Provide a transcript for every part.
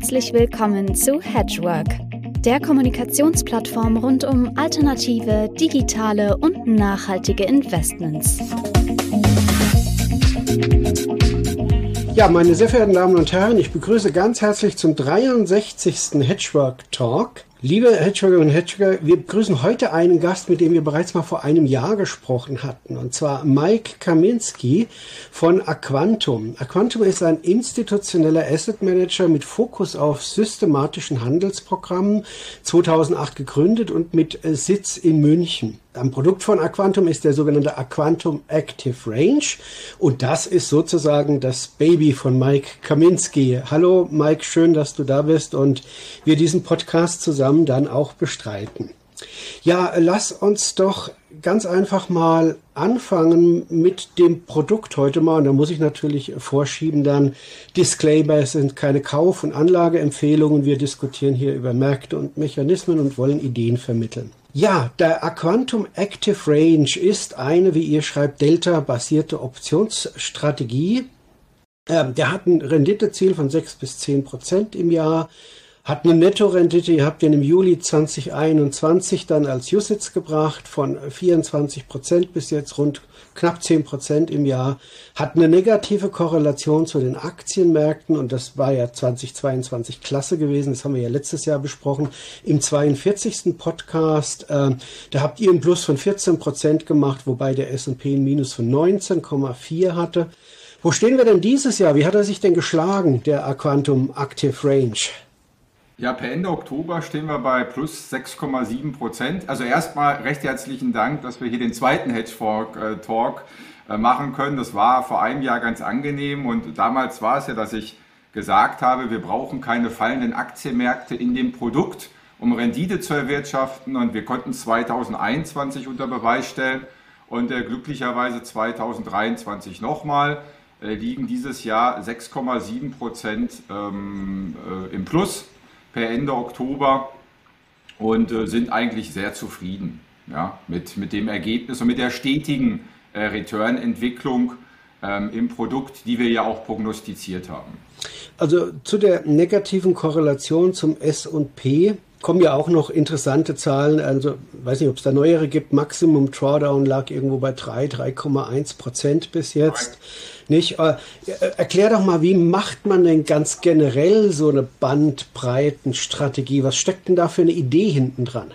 Herzlich willkommen zu Hedgework, der Kommunikationsplattform rund um alternative, digitale und nachhaltige Investments. Ja, meine sehr verehrten Damen und Herren, ich begrüße ganz herzlich zum 63. Hedgework Talk. Liebe Hedgeworker und Hedgeworker, wir begrüßen heute einen Gast, mit dem wir bereits mal vor einem Jahr gesprochen hatten, und zwar Mike Kaminski von Aquantum. Aquantum ist ein institutioneller Asset Manager mit Fokus auf systematischen Handelsprogrammen, 2008 gegründet und mit Sitz in München. Am Produkt von Aquantum ist der sogenannte Aquantum Active Range und das ist sozusagen das Baby von Mike Kaminski. Hallo Mike, schön, dass du da bist und wir diesen Podcast zusammen dann auch bestreiten. Ja, lass uns doch ganz einfach mal anfangen mit dem Produkt heute mal. Und da muss ich natürlich vorschieben dann, Disclaimer sind keine Kauf- und Anlageempfehlungen. Wir diskutieren hier über Märkte und Mechanismen und wollen Ideen vermitteln. Ja, der Aquantum Active Range ist eine, wie ihr schreibt, Delta-basierte Optionsstrategie. Ähm, der hat ein Renditeziel von 6 bis 10 Prozent im Jahr, hat eine Nettorendite, ihr habt den im Juli 2021 dann als Usage gebracht von 24 Prozent bis jetzt rund knapp 10 Prozent im Jahr, hat eine negative Korrelation zu den Aktienmärkten und das war ja 2022 klasse gewesen, das haben wir ja letztes Jahr besprochen, im 42. Podcast, äh, da habt ihr einen Plus von 14 Prozent gemacht, wobei der S&P ein Minus von 19,4 hatte. Wo stehen wir denn dieses Jahr? Wie hat er sich denn geschlagen, der Aquantum Active Range? Ja, per Ende Oktober stehen wir bei plus 6,7 Prozent. Also erstmal recht herzlichen Dank, dass wir hier den zweiten Hedgefork Talk äh, machen können. Das war vor einem Jahr ganz angenehm und damals war es ja, dass ich gesagt habe, wir brauchen keine fallenden Aktienmärkte in dem Produkt, um Rendite zu erwirtschaften und wir konnten 2021 unter Beweis stellen und äh, glücklicherweise 2023 nochmal äh, liegen dieses Jahr 6,7 Prozent ähm, äh, im Plus per Ende Oktober und äh, sind eigentlich sehr zufrieden ja, mit, mit dem Ergebnis und mit der stetigen äh, Return-Entwicklung ähm, im Produkt, die wir ja auch prognostiziert haben. Also zu der negativen Korrelation zum S&P kommen ja auch noch interessante Zahlen. Also weiß nicht, ob es da neuere gibt. Maximum Drawdown lag irgendwo bei 3, 3,1 Prozent bis jetzt. Nicht? Äh, erklär doch mal, wie macht man denn ganz generell so eine Bandbreitenstrategie? Was steckt denn da für eine Idee hinten dran?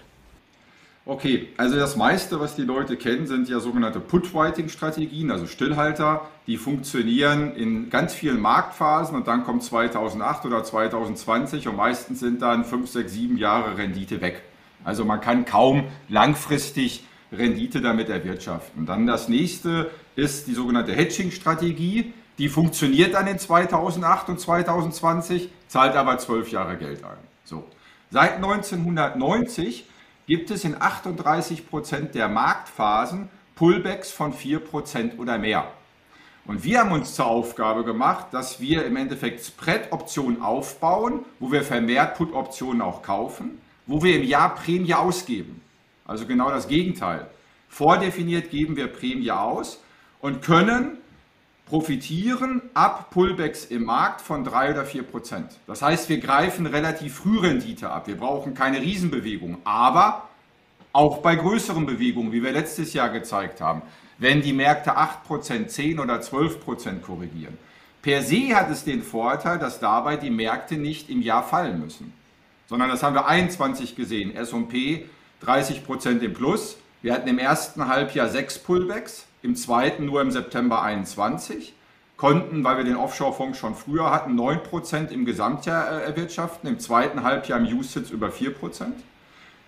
Okay, also das meiste, was die Leute kennen, sind ja sogenannte Put-Writing-Strategien, also Stillhalter. Die funktionieren in ganz vielen Marktphasen und dann kommt 2008 oder 2020 und meistens sind dann 5, 6, 7 Jahre Rendite weg. Also man kann kaum langfristig Rendite damit erwirtschaften. Dann das nächste ist die sogenannte Hedging-Strategie. Die funktioniert dann in 2008 und 2020, zahlt aber 12 Jahre Geld ein. So. Seit 1990 gibt es in 38 Prozent der Marktphasen Pullbacks von 4 Prozent oder mehr. Und wir haben uns zur Aufgabe gemacht, dass wir im Endeffekt Spread-Optionen aufbauen, wo wir vermehrt Put-Optionen auch kaufen, wo wir im Jahr Prämie ausgeben. Also genau das Gegenteil. Vordefiniert geben wir Prämie aus und können profitieren ab Pullbacks im Markt von 3 oder 4 Prozent. Das heißt, wir greifen relativ früh Rendite ab. Wir brauchen keine Riesenbewegung. Aber auch bei größeren Bewegungen, wie wir letztes Jahr gezeigt haben, wenn die Märkte 8 Prozent, 10 oder 12 Prozent korrigieren. Per se hat es den Vorteil, dass dabei die Märkte nicht im Jahr fallen müssen, sondern das haben wir 21 gesehen. S&P 30 Prozent im Plus. Wir hatten im ersten Halbjahr sechs Pullbacks im zweiten nur im September 21, konnten, weil wir den Offshore-Fonds schon früher hatten, 9% im Gesamtjahr äh, erwirtschaften, im zweiten Halbjahr im USITS über 4%.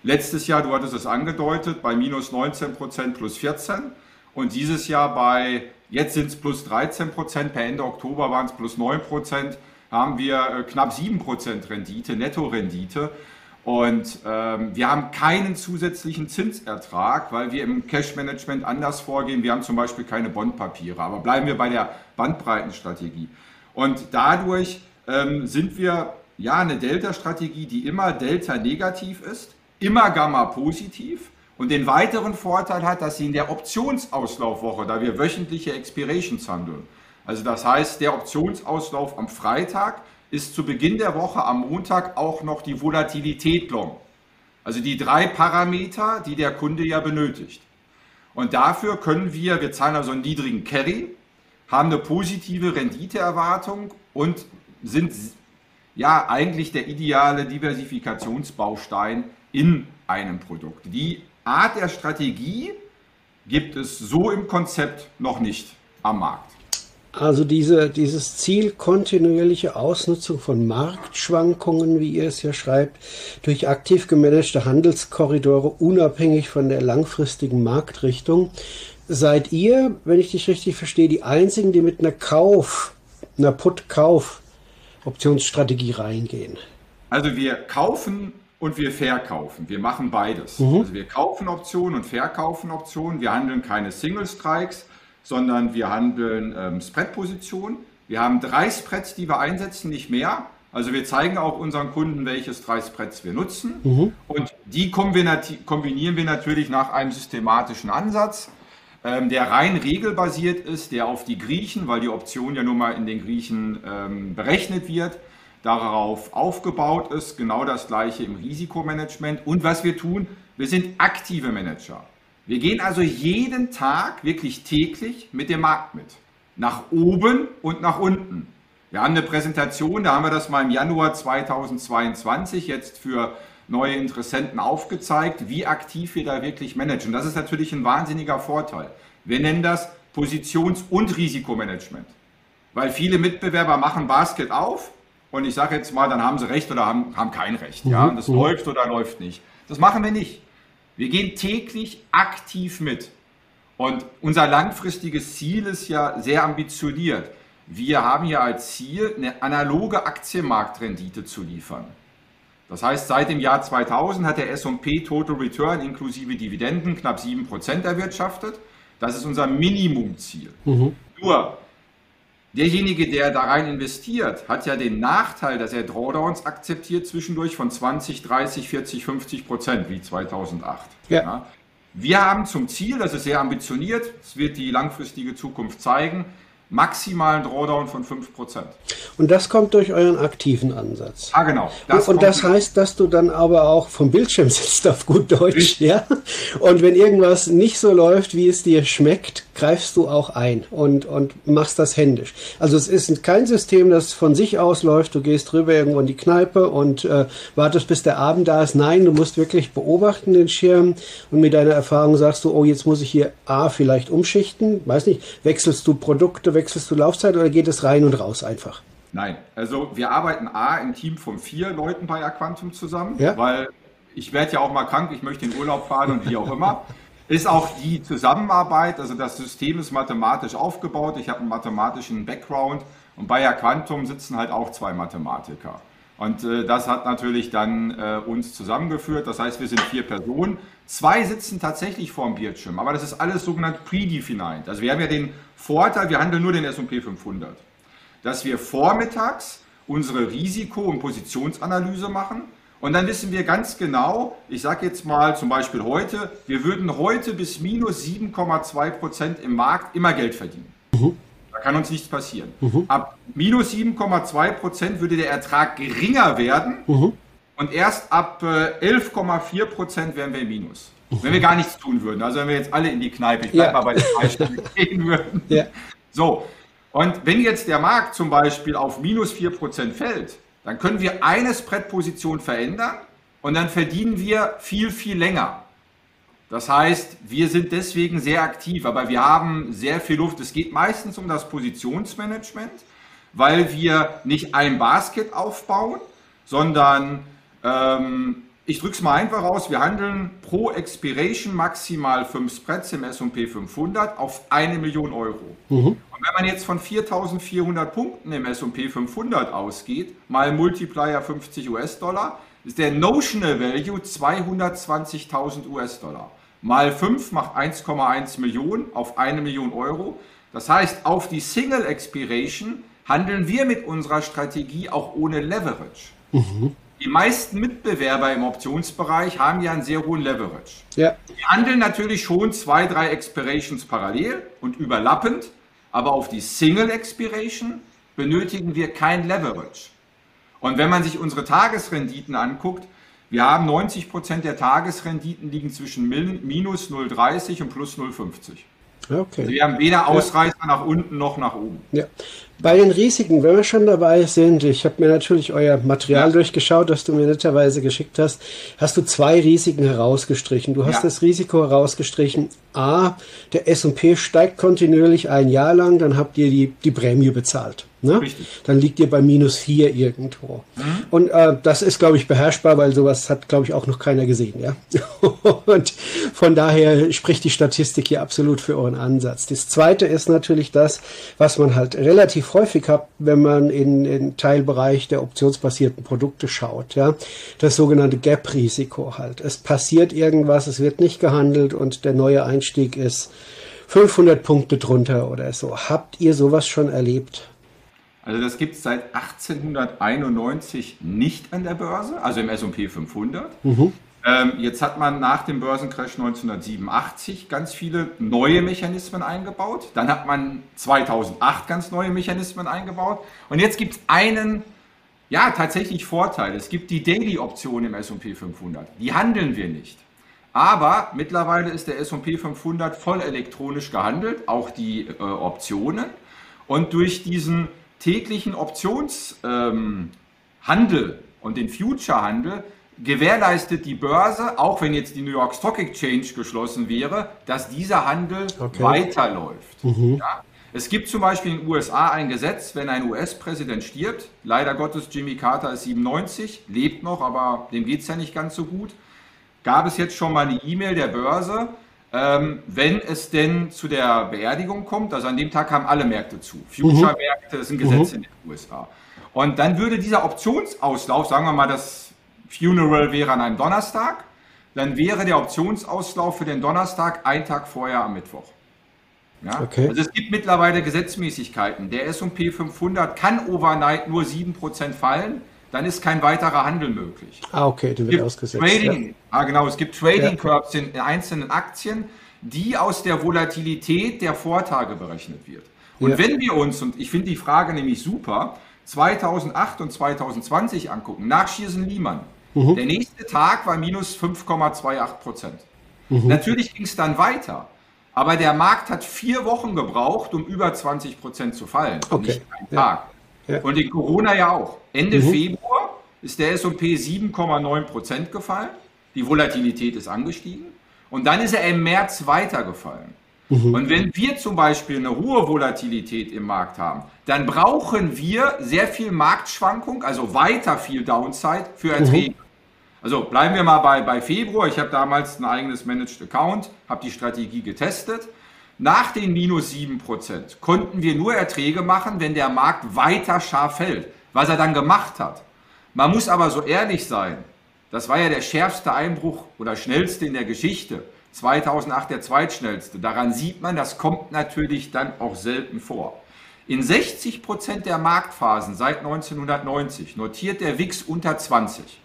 Letztes Jahr, du hattest es angedeutet, bei minus 19% plus 14 und dieses Jahr bei, jetzt sind es plus 13%, per Ende Oktober waren es plus 9%, haben wir äh, knapp 7% Rendite, Netto-Rendite. Und ähm, wir haben keinen zusätzlichen Zinsertrag, weil wir im Cash-Management anders vorgehen. Wir haben zum Beispiel keine Bondpapiere, aber bleiben wir bei der Bandbreitenstrategie. Und dadurch ähm, sind wir ja eine Delta-Strategie, die immer Delta negativ ist, immer Gamma positiv und den weiteren Vorteil hat, dass sie in der Optionsauslaufwoche, da wir wöchentliche Expirations handeln, also das heißt, der Optionsauslauf am Freitag ist zu Beginn der Woche am Montag auch noch die Volatilität long. Also die drei Parameter, die der Kunde ja benötigt. Und dafür können wir, wir zahlen also einen niedrigen Carry, haben eine positive Renditeerwartung und sind ja eigentlich der ideale Diversifikationsbaustein in einem Produkt. Die Art der Strategie gibt es so im Konzept noch nicht am Markt. Also diese, dieses Ziel kontinuierliche Ausnutzung von Marktschwankungen, wie ihr es ja schreibt, durch aktiv gemanagte Handelskorridore unabhängig von der langfristigen Marktrichtung. Seid ihr, wenn ich dich richtig verstehe, die einzigen, die mit einer Kauf, einer Put-Kauf-Optionsstrategie reingehen? Also wir kaufen und wir verkaufen. Wir machen beides. Mhm. Also wir kaufen Optionen und verkaufen Optionen. Wir handeln keine Single Strikes sondern wir handeln ähm, Spread-Positionen. Wir haben drei Spreads, die wir einsetzen, nicht mehr. Also wir zeigen auch unseren Kunden, welches drei Spreads wir nutzen. Mhm. Und die kombinieren wir natürlich nach einem systematischen Ansatz, ähm, der rein regelbasiert ist, der auf die Griechen, weil die Option ja nun mal in den Griechen ähm, berechnet wird, darauf aufgebaut ist. Genau das gleiche im Risikomanagement. Und was wir tun, wir sind aktive Manager. Wir gehen also jeden Tag, wirklich täglich, mit dem Markt mit. Nach oben und nach unten. Wir haben eine Präsentation, da haben wir das mal im Januar 2022 jetzt für neue Interessenten aufgezeigt, wie aktiv wir da wirklich managen. Das ist natürlich ein wahnsinniger Vorteil. Wir nennen das Positions- und Risikomanagement. Weil viele Mitbewerber machen Basket auf und ich sage jetzt mal, dann haben sie recht oder haben, haben kein Recht. Ja, mhm. das mhm. läuft oder läuft nicht. Das machen wir nicht. Wir gehen täglich aktiv mit. Und unser langfristiges Ziel ist ja sehr ambitioniert. Wir haben ja als Ziel, eine analoge Aktienmarktrendite zu liefern. Das heißt, seit dem Jahr 2000 hat der S&P Total Return inklusive Dividenden knapp 7% erwirtschaftet. Das ist unser Minimumziel. Mhm. Nur, Derjenige, der da rein investiert, hat ja den Nachteil, dass er Drawdowns akzeptiert zwischendurch von 20, 30, 40, 50 Prozent wie 2008. Ja. Ja. Wir haben zum Ziel, das ist sehr ambitioniert, es wird die langfristige Zukunft zeigen, maximalen Drawdown von 5%. Und das kommt durch euren aktiven Ansatz. Ah, genau. Das und das heißt, dass du dann aber auch vom Bildschirm sitzt auf gut Deutsch, ja? Und wenn irgendwas nicht so läuft, wie es dir schmeckt, greifst du auch ein und, und machst das händisch. Also es ist kein System, das von sich aus läuft, du gehst rüber irgendwo in die Kneipe und äh, wartest, bis der Abend da ist. Nein, du musst wirklich beobachten den Schirm und mit deiner Erfahrung sagst du, oh, jetzt muss ich hier A vielleicht umschichten, weiß nicht, wechselst du Produkte, wechselst du Laufzeit oder geht es rein und raus einfach? Nein, also wir arbeiten A im Team von vier Leuten bei Aquantum zusammen, ja? weil ich werde ja auch mal krank, ich möchte in Urlaub fahren und wie auch immer. Ist auch die Zusammenarbeit, also das System ist mathematisch aufgebaut, ich habe einen mathematischen Background und bei Aquantum sitzen halt auch zwei Mathematiker. Und äh, das hat natürlich dann äh, uns zusammengeführt. Das heißt, wir sind vier Personen. Zwei sitzen tatsächlich vor dem Bildschirm, aber das ist alles sogenannt predefined. Also wir haben ja den Vorteil, wir handeln nur den S&P 500, dass wir vormittags unsere Risiko- und Positionsanalyse machen und dann wissen wir ganz genau, ich sage jetzt mal zum Beispiel heute, wir würden heute bis minus 7,2 Prozent im Markt immer Geld verdienen. Mhm. Da kann uns nichts passieren. Mhm. Ab minus 7,2 Prozent würde der Ertrag geringer werden mhm. Und erst ab 11,4 äh, Prozent wären wir im Minus. Wenn wir gar nichts tun würden. Also wenn wir jetzt alle in die Kneipe, ich bleibe ja. mal bei den Beispielen, gehen würden. Ja. So, und wenn jetzt der Markt zum Beispiel auf minus 4 Prozent fällt, dann können wir eine Spread-Position verändern und dann verdienen wir viel, viel länger. Das heißt, wir sind deswegen sehr aktiv, aber wir haben sehr viel Luft. Es geht meistens um das Positionsmanagement, weil wir nicht ein Basket aufbauen, sondern ähm, ich drücke es mal einfach aus, wir handeln pro Expiration maximal 5 Spreads im S&P 500 auf eine Million Euro. Mhm. Und wenn man jetzt von 4.400 Punkten im S&P 500 ausgeht, mal Multiplier 50 US-Dollar, ist der Notional Value 220.000 US-Dollar. Mal 5 macht 1,1 Millionen auf eine Million Euro. Das heißt, auf die Single Expiration handeln wir mit unserer Strategie auch ohne Leverage. Mhm. Die meisten Mitbewerber im Optionsbereich haben ja einen sehr hohen Leverage. Ja. Die handeln natürlich schon zwei, drei Expirations parallel und überlappend, aber auf die Single Expiration benötigen wir kein Leverage. Und wenn man sich unsere Tagesrenditen anguckt, wir haben 90 Prozent der Tagesrenditen liegen zwischen minus 0,30 und plus 0,50. Okay. Also wir haben weder Ausreißer ja. nach unten noch nach oben. Ja. Bei den Risiken, wenn wir schon dabei sind, ich habe mir natürlich euer Material ja. durchgeschaut, das du mir netterweise geschickt hast, hast du zwei Risiken herausgestrichen. Du hast ja. das Risiko herausgestrichen, A, der S&P steigt kontinuierlich ein Jahr lang, dann habt ihr die, die Prämie bezahlt. Ne? Dann liegt ihr bei minus vier irgendwo. Mhm. Und äh, das ist, glaube ich, beherrschbar, weil sowas hat, glaube ich, auch noch keiner gesehen. Ja? Und von daher spricht die Statistik hier absolut für euren Ansatz. Das Zweite ist natürlich das, was man halt relativ häufig hat, wenn man in den Teilbereich der optionsbasierten Produkte schaut. Ja? Das sogenannte Gap-Risiko halt. Es passiert irgendwas, es wird nicht gehandelt und der neue Einstieg ist 500 Punkte drunter oder so. Habt ihr sowas schon erlebt? Also das gibt es seit 1891 nicht an der Börse, also im S&P 500. Mhm. Ähm, jetzt hat man nach dem Börsencrash 1987 ganz viele neue Mechanismen eingebaut. Dann hat man 2008 ganz neue Mechanismen eingebaut. Und jetzt gibt es einen, ja, tatsächlich Vorteil. Es gibt die Daily-Option im S&P 500. Die handeln wir nicht. Aber mittlerweile ist der S&P 500 voll elektronisch gehandelt, auch die äh, Optionen. Und durch diesen täglichen Optionshandel ähm, und den Future-Handel gewährleistet die Börse, auch wenn jetzt die New York Stock Exchange geschlossen wäre, dass dieser Handel okay. weiterläuft. Mhm. Ja? Es gibt zum Beispiel in den USA ein Gesetz, wenn ein US-Präsident stirbt, leider Gottes Jimmy Carter ist 97, lebt noch, aber dem geht es ja nicht ganz so gut, gab es jetzt schon mal eine E-Mail der Börse, ähm, wenn es denn zu der Beerdigung kommt, also an dem Tag haben alle Märkte zu. Future-Märkte, sind Gesetze mhm. in den USA. Und dann würde dieser Optionsauslauf, sagen wir mal, das Funeral wäre an einem Donnerstag, dann wäre der Optionsauslauf für den Donnerstag ein Tag vorher am Mittwoch. Ja? Okay. Also es gibt mittlerweile Gesetzmäßigkeiten. Der S&P 500 kann overnight nur 7% fallen dann ist kein weiterer Handel möglich. Ah, okay, du wird ausgesetzt. Trading, ja. ah, genau, es gibt Trading Curbs in einzelnen Aktien, die aus der Volatilität der Vortage berechnet wird. Und ja. wenn wir uns, und ich finde die Frage nämlich super, 2008 und 2020 angucken, nach Schiersen Lehmann, mhm. der nächste Tag war minus 5,28 Prozent. Mhm. Natürlich ging es dann weiter. Aber der Markt hat vier Wochen gebraucht, um über 20 Prozent zu fallen. Okay. Nicht einen Tag. Ja. Und in Corona ja auch. Ende mhm. Februar ist der S&P 7,9 Prozent gefallen. Die Volatilität ist angestiegen. Und dann ist er im März weitergefallen. Mhm. Und wenn wir zum Beispiel eine hohe Volatilität im Markt haben, dann brauchen wir sehr viel Marktschwankung, also weiter viel Downside für Erträge. Mhm. Also bleiben wir mal bei, bei Februar. Ich habe damals ein eigenes Managed Account, habe die Strategie getestet nach den minus 7% konnten wir nur Erträge machen, wenn der Markt weiter scharf fällt, was er dann gemacht hat. Man muss aber so ehrlich sein, das war ja der schärfste Einbruch oder schnellste in der Geschichte. 2008 der zweitschnellste. Daran sieht man, das kommt natürlich dann auch selten vor. In 60% der Marktphasen seit 1990 notiert der WIX unter 20.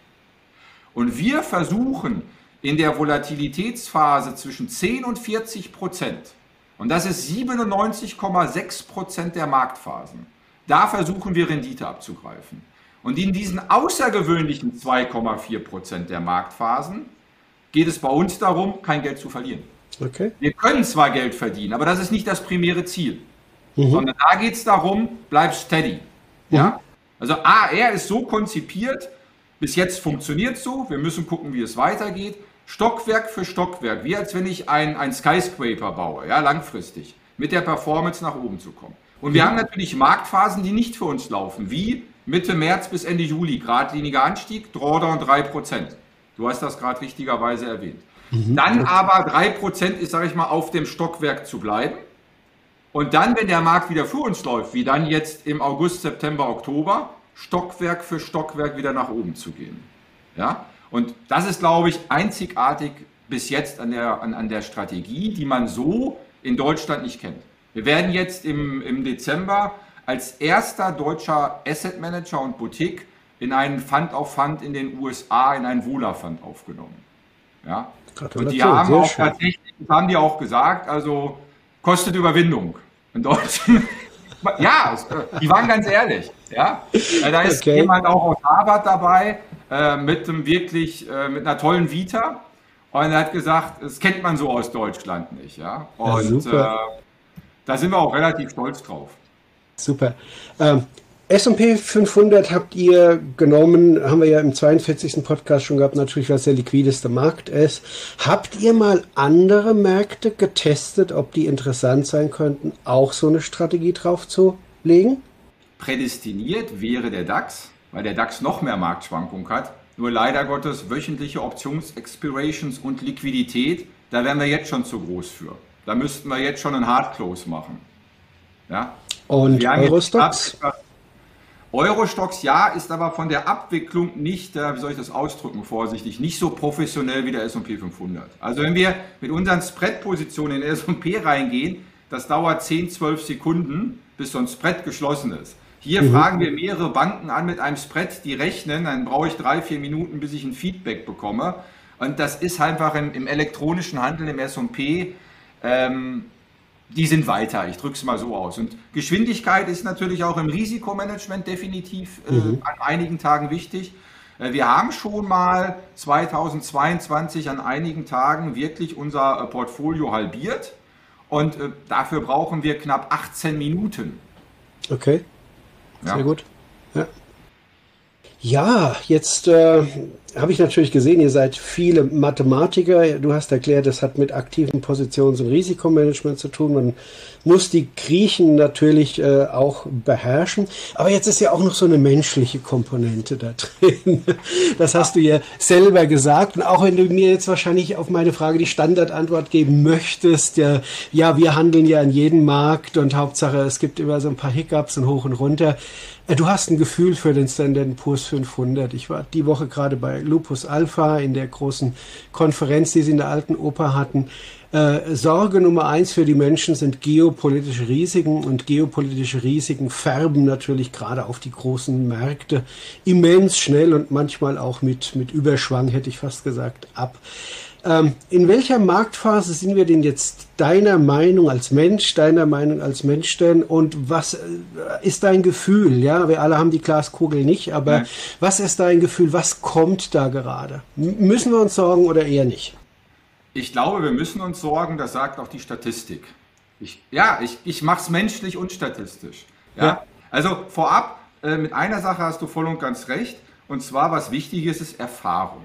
Und wir versuchen in der Volatilitätsphase zwischen 10 und 40 Prozent und das ist 97,6 Prozent der Marktphasen. Da versuchen wir Rendite abzugreifen. Und in diesen außergewöhnlichen 2,4 Prozent der Marktphasen geht es bei uns darum, kein Geld zu verlieren. Okay. Wir können zwar Geld verdienen, aber das ist nicht das primäre Ziel. Mhm. Sondern da geht es darum, bleib steady. Mhm. Ja? Also AR ist so konzipiert, bis jetzt funktioniert es so, wir müssen gucken, wie es weitergeht. Stockwerk für Stockwerk, wie als wenn ich ein, ein Skyscraper baue, ja, langfristig, mit der Performance nach oben zu kommen. Und wir haben natürlich Marktphasen, die nicht für uns laufen, wie Mitte März bis Ende Juli, geradliniger Anstieg, Drawdown 3%. Du hast das gerade richtigerweise erwähnt. Mhm. Dann aber 3% ist, sage ich mal, auf dem Stockwerk zu bleiben. Und dann, wenn der Markt wieder für uns läuft, wie dann jetzt im August, September, Oktober, Stockwerk für Stockwerk wieder nach oben zu gehen. Ja? Und das ist, glaube ich, einzigartig bis jetzt an der, an, an der Strategie, die man so in Deutschland nicht kennt. Wir werden jetzt im, im Dezember als erster deutscher Asset Manager und Boutique in einen Fund auf Fund in den USA, in einen Wohler Fund aufgenommen. Ja? Und die haben auch tatsächlich, das haben die auch gesagt, also kostet Überwindung in Deutschland. Ja, äh, die waren ganz ehrlich. Ja? Äh, da ist okay. jemand auch aus Harvard dabei äh, mit einem wirklich, äh, mit einer tollen Vita. Und er hat gesagt, das kennt man so aus Deutschland nicht. Ja? Und ja, äh, da sind wir auch relativ stolz drauf. Super. Ähm, S&P 500 habt ihr genommen, haben wir ja im 42. Podcast schon gehabt, natürlich, was der liquideste Markt ist. Habt ihr mal andere Märkte getestet, ob die interessant sein könnten, auch so eine Strategie drauf zu legen? Prädestiniert wäre der DAX, weil der DAX noch mehr Marktschwankung hat. Nur leider Gottes wöchentliche Optionsexpirations und Liquidität, da wären wir jetzt schon zu groß für. Da müssten wir jetzt schon einen Hardclose machen. Ja? Und Eurostox? Eurostox ja, ist aber von der Abwicklung nicht, äh, wie soll ich das ausdrücken, vorsichtig, nicht so professionell wie der S&P 500. Also wenn wir mit unseren Spread-Positionen in den S&P reingehen, das dauert 10, 12 Sekunden, bis so ein Spread geschlossen ist. Hier mhm. fragen wir mehrere Banken an mit einem Spread, die rechnen, dann brauche ich drei, vier Minuten, bis ich ein Feedback bekomme. Und das ist einfach im, im elektronischen Handel, im S&P, ähm, die sind weiter, ich drücke es mal so aus. Und Geschwindigkeit ist natürlich auch im Risikomanagement definitiv äh, mhm. an einigen Tagen wichtig. Äh, wir haben schon mal 2022 an einigen Tagen wirklich unser äh, Portfolio halbiert und äh, dafür brauchen wir knapp 18 Minuten. Okay, sehr ja. gut. Ja. Ja, jetzt äh, habe ich natürlich gesehen, ihr seid viele Mathematiker. Du hast erklärt, das hat mit aktiven Positions- und Risikomanagement zu tun. Man muss die Griechen natürlich äh, auch beherrschen. Aber jetzt ist ja auch noch so eine menschliche Komponente da drin. Das hast du ja selber gesagt. Und auch wenn du mir jetzt wahrscheinlich auf meine Frage die Standardantwort geben möchtest, ja, ja, wir handeln ja in jedem Markt und Hauptsache, es gibt immer so ein paar Hiccups und hoch und runter. Äh, du hast ein Gefühl für den Standard Poor's 500. Ich war die Woche gerade bei Lupus Alpha in der großen Konferenz, die sie in der alten Oper hatten. Äh, Sorge Nummer eins für die Menschen sind geopolitische Risiken und geopolitische Risiken färben natürlich gerade auf die großen Märkte immens schnell und manchmal auch mit, mit Überschwang, hätte ich fast gesagt, ab. Ähm, in welcher Marktphase sind wir denn jetzt deiner Meinung als Mensch, deiner Meinung als Mensch denn und was äh, ist dein Gefühl? Ja, wir alle haben die Glaskugel nicht, aber ja. was ist dein Gefühl? Was kommt da gerade? M müssen wir uns sorgen oder eher nicht? Ich glaube, wir müssen uns sorgen, das sagt auch die Statistik. Ich, ja, ich, ich mache es menschlich und statistisch. Ja? ja. Also vorab, äh, mit einer Sache hast du voll und ganz recht. Und zwar, was wichtig ist, ist Erfahrung.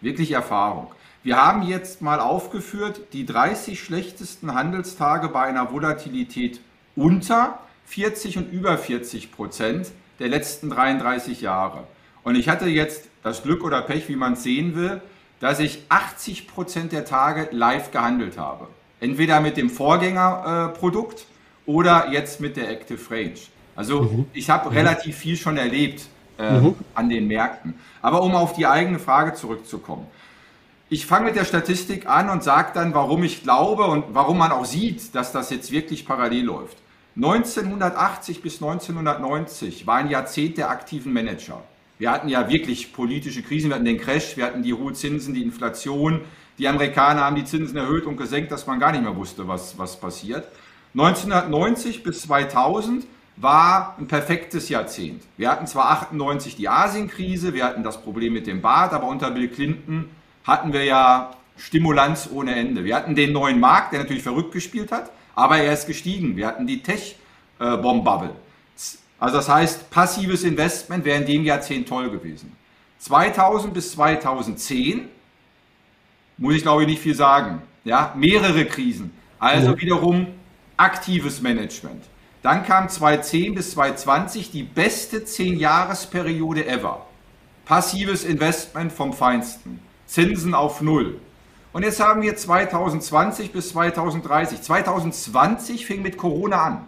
Wirklich Erfahrung. Wir haben jetzt mal aufgeführt die 30 schlechtesten Handelstage bei einer Volatilität unter 40 und über 40 Prozent der letzten 33 Jahre. Und ich hatte jetzt das Glück oder Pech, wie man es sehen will, dass ich 80 Prozent der Tage live gehandelt habe. Entweder mit dem Vorgängerprodukt äh, oder jetzt mit der Active Range. Also mhm. ich habe mhm. relativ viel schon erlebt äh, mhm. an den Märkten. Aber um auf die eigene Frage zurückzukommen. Ich fange mit der Statistik an und sage dann, warum ich glaube und warum man auch sieht, dass das jetzt wirklich parallel läuft. 1980 bis 1990 war ein Jahrzehnt der aktiven Manager. Wir hatten ja wirklich politische Krisen, wir hatten den Crash, wir hatten die hohen Zinsen, die Inflation. Die Amerikaner haben die Zinsen erhöht und gesenkt, dass man gar nicht mehr wusste, was, was passiert. 1990 bis 2000 war ein perfektes Jahrzehnt. Wir hatten zwar 98 die Asienkrise, wir hatten das Problem mit dem Bad, aber unter Bill Clinton hatten wir ja Stimulanz ohne Ende. Wir hatten den neuen Markt, der natürlich verrückt gespielt hat, aber er ist gestiegen. Wir hatten die Tech-Bomb-Bubble. Also das heißt, passives Investment wäre in dem Jahrzehnt toll gewesen. 2000 bis 2010 muss ich glaube ich nicht viel sagen. Ja, mehrere Krisen. Also ja. wiederum aktives Management. Dann kam 2010 bis 2020 die beste 10-Jahres-Periode ever. Passives Investment vom Feinsten. Zinsen auf Null. Und jetzt haben wir 2020 bis 2030. 2020 fing mit Corona an.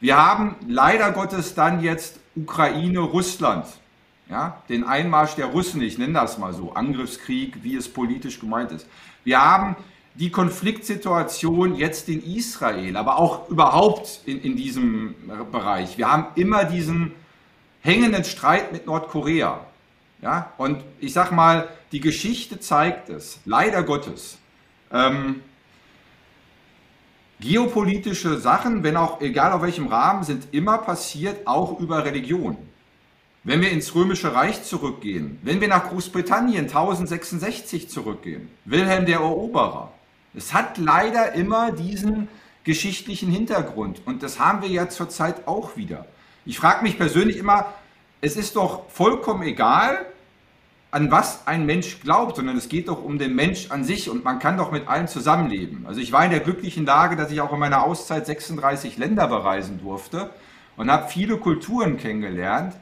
Wir haben leider Gottes dann jetzt Ukraine, Russland. Ja, den Einmarsch der Russen, ich nenne das mal so, Angriffskrieg, wie es politisch gemeint ist. Wir haben die Konfliktsituation jetzt in Israel, aber auch überhaupt in, in diesem Bereich. Wir haben immer diesen hängenden Streit mit Nordkorea. Ja, und ich sag mal, die Geschichte zeigt es, leider Gottes. Ähm, Geopolitische Sachen, wenn auch egal auf welchem Rahmen, sind immer passiert, auch über Religion. Wenn wir ins Römische Reich zurückgehen, wenn wir nach Großbritannien 1066 zurückgehen, Wilhelm der Eroberer, es hat leider immer diesen geschichtlichen Hintergrund und das haben wir ja zurzeit auch wieder. Ich frage mich persönlich immer, es ist doch vollkommen egal, an was ein Mensch glaubt, sondern es geht doch um den Mensch an sich und man kann doch mit allen zusammenleben. Also ich war in der glücklichen Lage, dass ich auch in meiner Auszeit 36 Länder bereisen durfte und habe viele Kulturen kennengelernt.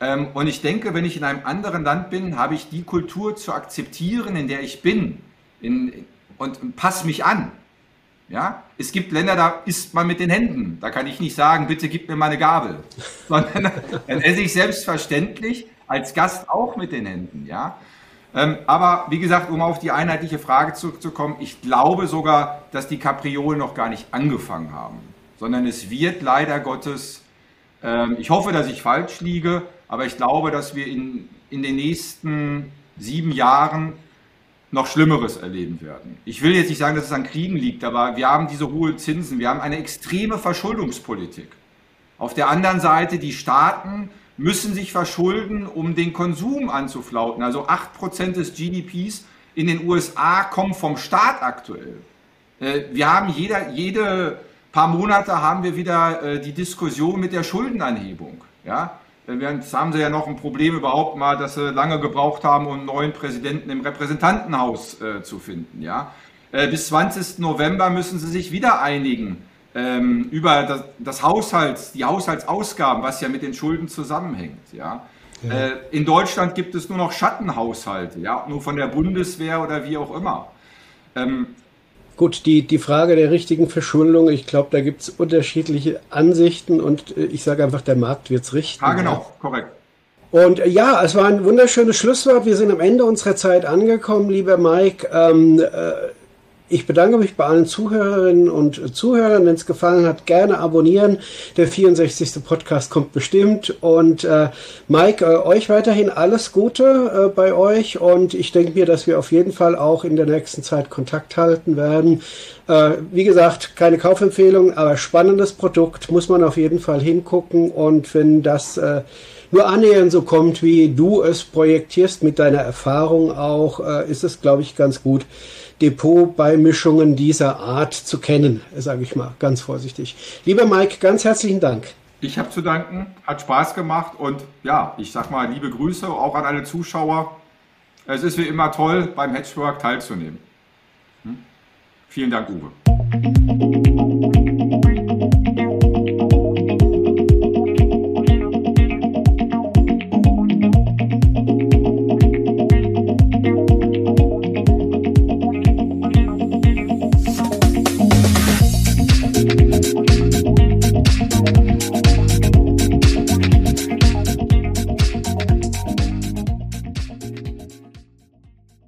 Ähm, und ich denke, wenn ich in einem anderen Land bin, habe ich die Kultur zu akzeptieren, in der ich bin in, und passe mich an. Ja, es gibt Länder, da isst man mit den Händen. Da kann ich nicht sagen, bitte gib mir mal eine Gabel, sondern dann esse ich selbstverständlich als Gast auch mit den Händen, ja. Ähm, aber wie gesagt, um auf die einheitliche Frage zurückzukommen, ich glaube sogar, dass die Kapriolen noch gar nicht angefangen haben, sondern es wird leider Gottes, ähm, ich hoffe, dass ich falsch liege, aber ich glaube, dass wir in, in den nächsten sieben Jahren noch Schlimmeres erleben werden. Ich will jetzt nicht sagen, dass es an Kriegen liegt, aber wir haben diese hohen Zinsen, wir haben eine extreme Verschuldungspolitik. Auf der anderen Seite die Staaten, müssen sich verschulden, um den Konsum anzuflauten. Also 8% des GDPs in den USA kommen vom Staat aktuell. Äh, wir haben jeder, jede paar Monate haben wir wieder äh, die Diskussion mit der Schuldenanhebung. Ja? Jetzt haben sie ja noch ein Problem überhaupt mal, dass sie lange gebraucht haben, um einen neuen Präsidenten im Repräsentantenhaus äh, zu finden. Ja? bis 20. November müssen sie sich wieder einigen ähm, über das, das Haushalts, die Haushaltsausgaben, was ja mit den Schulden zusammenhängt. Ja. ja. Äh, in Deutschland gibt es nur noch Schattenhaushalte, ja, nur von der Bundeswehr oder wie auch immer. Ähm, Gut, die, die Frage der richtigen Verschuldung, ich glaube, da gibt es unterschiedliche Ansichten und äh, ich sage einfach, der Markt wird es richten. Ah, genau, korrekt. Und äh, ja, es war ein wunderschönes Schlusswort. Wir sind am Ende unserer Zeit angekommen, lieber Mike. Ähm, äh, ich bedanke mich bei allen Zuhörerinnen und Zuhörern. Wenn es gefallen hat, gerne abonnieren. Der 64. Podcast kommt bestimmt. Und äh, Mike, äh, euch weiterhin alles Gute äh, bei euch. Und ich denke mir, dass wir auf jeden Fall auch in der nächsten Zeit Kontakt halten werden. Äh, wie gesagt, keine Kaufempfehlung, aber spannendes Produkt. Muss man auf jeden Fall hingucken. Und wenn das äh, nur annähernd so kommt, wie du es projektierst mit deiner Erfahrung auch, äh, ist es, glaube ich, ganz gut Depotbeimischungen dieser Art zu kennen, sage ich mal ganz vorsichtig. Lieber Mike, ganz herzlichen Dank. Ich habe zu danken, hat Spaß gemacht und ja, ich sag mal liebe Grüße auch an alle Zuschauer. Es ist wie immer toll, beim Hedgework teilzunehmen. Hm? Vielen Dank, Uwe.